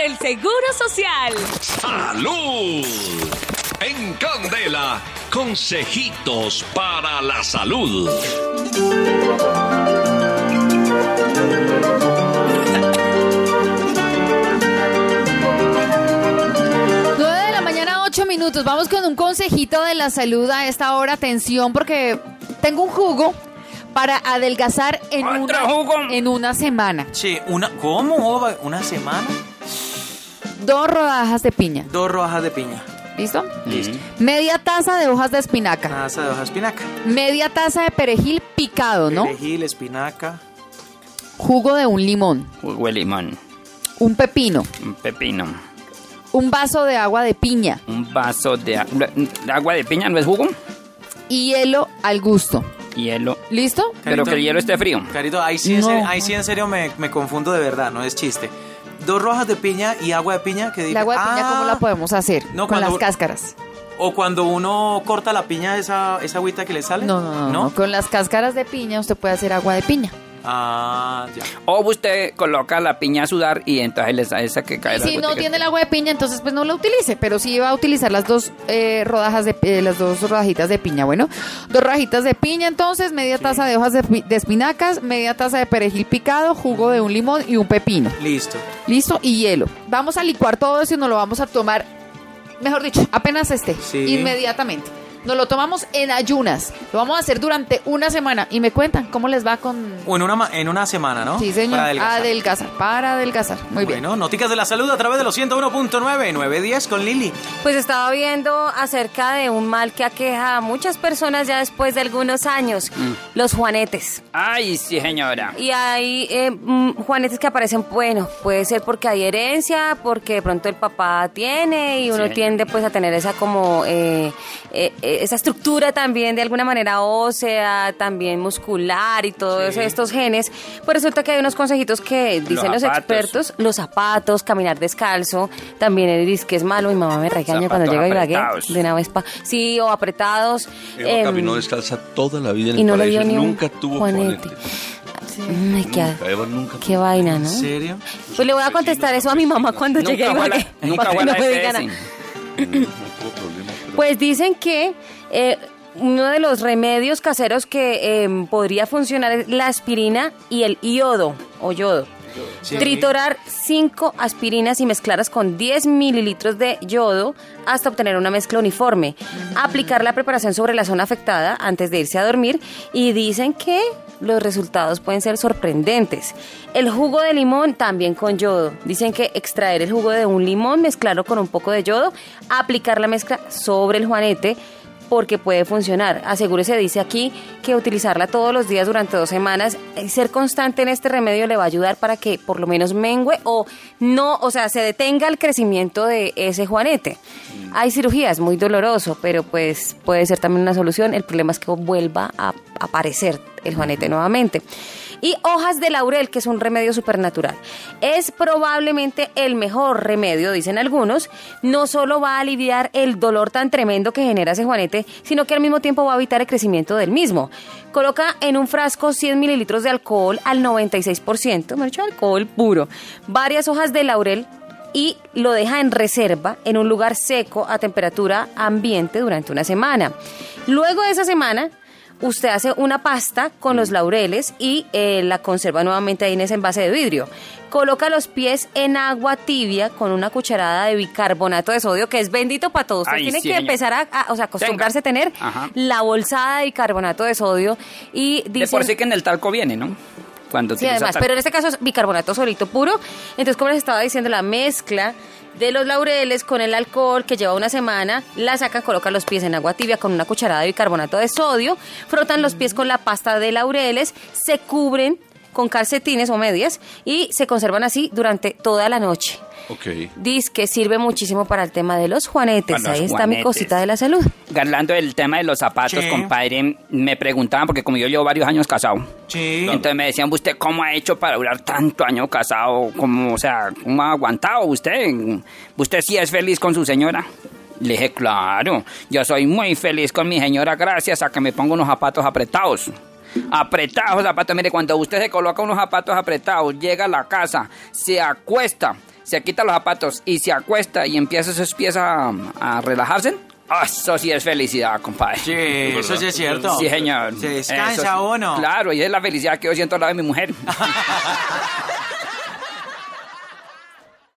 por el Seguro Social. ¡Salud! En Candela, consejitos para la salud. Nueve de la mañana, ocho minutos. Vamos con un consejito de la salud a esta hora. Atención, porque tengo un jugo para adelgazar en, ¿Otro una, jugo? en una semana. Sí, una, ¿cómo? ¿Una semana? Dos rodajas de piña. Dos rodajas de piña. ¿Listo? Listo. Media taza de hojas de espinaca. Taza de hoja de espinaca. Media taza de perejil picado, ¿no? Perejil, espinaca. Jugo de un limón. Jugo de limón, Un pepino. un pepino, Un vaso de agua de piña. un vaso de a- ¿de agua de piña, ¿no es jugo? Y hielo al gusto. Hielo. ¿Listo? Pero que el hielo esté frío. Carito, ahí sí, en No. serio, ahí sí en serio me, me confundo de verdad, no es chiste. Dos rojas de piña y agua de piña que dice. agua de piña, Ah, ¿cómo la podemos hacer? no, con cuando- las cáscaras. O cuando uno corta la piña, esa, esa agüita que le sale. No, no, no, no. Con las cáscaras de piña usted puede hacer agua de piña. Ah, ya. O usted coloca la piña a sudar y entonces le sale esa que cae. Y la si no tiene el agua de piña, entonces pues no la utilice. Pero sí va a utilizar las dos eh, rodajas de eh, las dos rodajitas de piña. Bueno, dos rodajitas de piña, entonces media taza de hojas de, pi- de espinacas, media taza de perejil picado, jugo de un limón y un pepino. Listo. Listo y hielo. Vamos a licuar todo eso y nos lo vamos a tomar, mejor dicho, apenas esté, Sí. inmediatamente. Nos lo tomamos en ayunas. Lo vamos a hacer durante una semana y me cuentan cómo les va con. O en una, ma- en una semana, ¿no? Sí, señor. Para adelgazar. adelgazar. Para adelgazar. Muy bien. Bueno, noticas de la salud a través de los 101.9, 910 con Lili. Pues estaba viendo acerca de un mal que aqueja a muchas personas ya después de algunos años, los juanetes. Ay, sí, señora. Y hay eh, mm, juanetes que aparecen, bueno, puede ser porque hay herencia, porque de pronto el papá tiene y uno Sí. tiende pues a tener esa como, eh, eh, esa estructura también de alguna manera ósea, también muscular y todo eso, estos genes. Pues resulta que hay unos consejitos que dicen los, expertos, los zapatos, caminar descalzo, también él dice que es malo, mi mamá me regaña cuando Zapatos llega Ibagué de una vez pa, sí, o apretados. Em, caminó descalza toda la vida en y el no le paraíso. dio ni un Nunca tuvo juanete. juanete. Ay, qué, Nunca, Eva nunca qué vaina, ¿no? ¿En serio? Pues le voy a contestar eso a mi mamá cuando Nunca llegue a a nunca para fue que a no me digan nada. Pues dicen que eh, uno de los remedios caseros que eh, podría funcionar es la aspirina y el iodo o yodo. Triturar 5 aspirinas y mezclarlas con 10 mililitros de yodo hasta obtener una mezcla uniforme. Aplicar la preparación sobre la zona afectada antes de irse a dormir y dicen que los resultados pueden ser sorprendentes. El jugo de limón también con yodo. Dicen que extraer el jugo de un limón, mezclarlo con un poco de yodo, aplicar la mezcla sobre el juanete porque puede funcionar. Asegúrese, dice aquí, que utilizarla todos los días durante dos semanas, y ser constante en este remedio le va a ayudar para que por lo menos mengue o no, o sea, se detenga el crecimiento de ese juanete. Hay cirugías, muy doloroso, pero pues puede ser también una solución. El problema es que vuelva a aparecer el juanete nuevamente. Y hojas de laurel, que es un remedio supernatural. Es probablemente el mejor remedio, dicen algunos. No solo va a aliviar el dolor tan tremendo que genera ese juanete, sino que al mismo tiempo va a evitar el crecimiento del mismo. Coloca en un frasco 100 mililitros de alcohol al 96%, me dicho alcohol puro, varias hojas de laurel y lo deja en reserva en un lugar seco a temperatura ambiente durante una semana. Luego de esa semana, usted hace una pasta con los laureles y eh, la conserva nuevamente ahí en ese envase de vidrio. Coloca los pies en agua tibia con una cucharada de bicarbonato de sodio, que es bendito para todos. Usted Ay, tiene sí, que señor. empezar a, a- o sea, acostumbrarse a tener Ajá. la bolsada de bicarbonato de sodio y De dice... por sí que en el talco viene, ¿no? Cuando Sí, además, talco. pero en este caso es bicarbonato solito puro. Entonces, como les estaba diciendo, la mezcla de los laureles con el alcohol que lleva una semana, la sacan, colocan los pies en agua tibia con una cucharada de bicarbonato de sodio, frotan los pies con la pasta de laureles, se cubren con calcetines o medias y se conservan así durante toda la noche. Ok. Dice que sirve muchísimo para el tema de los juanetes. Los Ahí está mi juanetes. cosita de la salud. Hablando del tema de los zapatos, Sí. compadre, me preguntaban, porque como yo llevo varios años casado, Sí. entonces me decían, ¿usted cómo ha hecho para durar tanto año casado? ¿Cómo, o sea, cómo ha aguantado usted? ¿Usted sí es feliz con su señora? Le dije, claro, yo soy muy feliz con mi señora gracias a que me pongo unos zapatos apretados. Apretados zapatos. Mire, cuando usted se coloca unos zapatos apretados, llega a la casa, se acuesta, se quita los zapatos y se acuesta y empieza esos pies a, a relajarse, ah, eso sí es felicidad, compadre. Sí, eso sí es cierto. Sí, señor. ¿Se descansa sí. o no? Claro, y es la felicidad que yo siento al lado de mi mujer.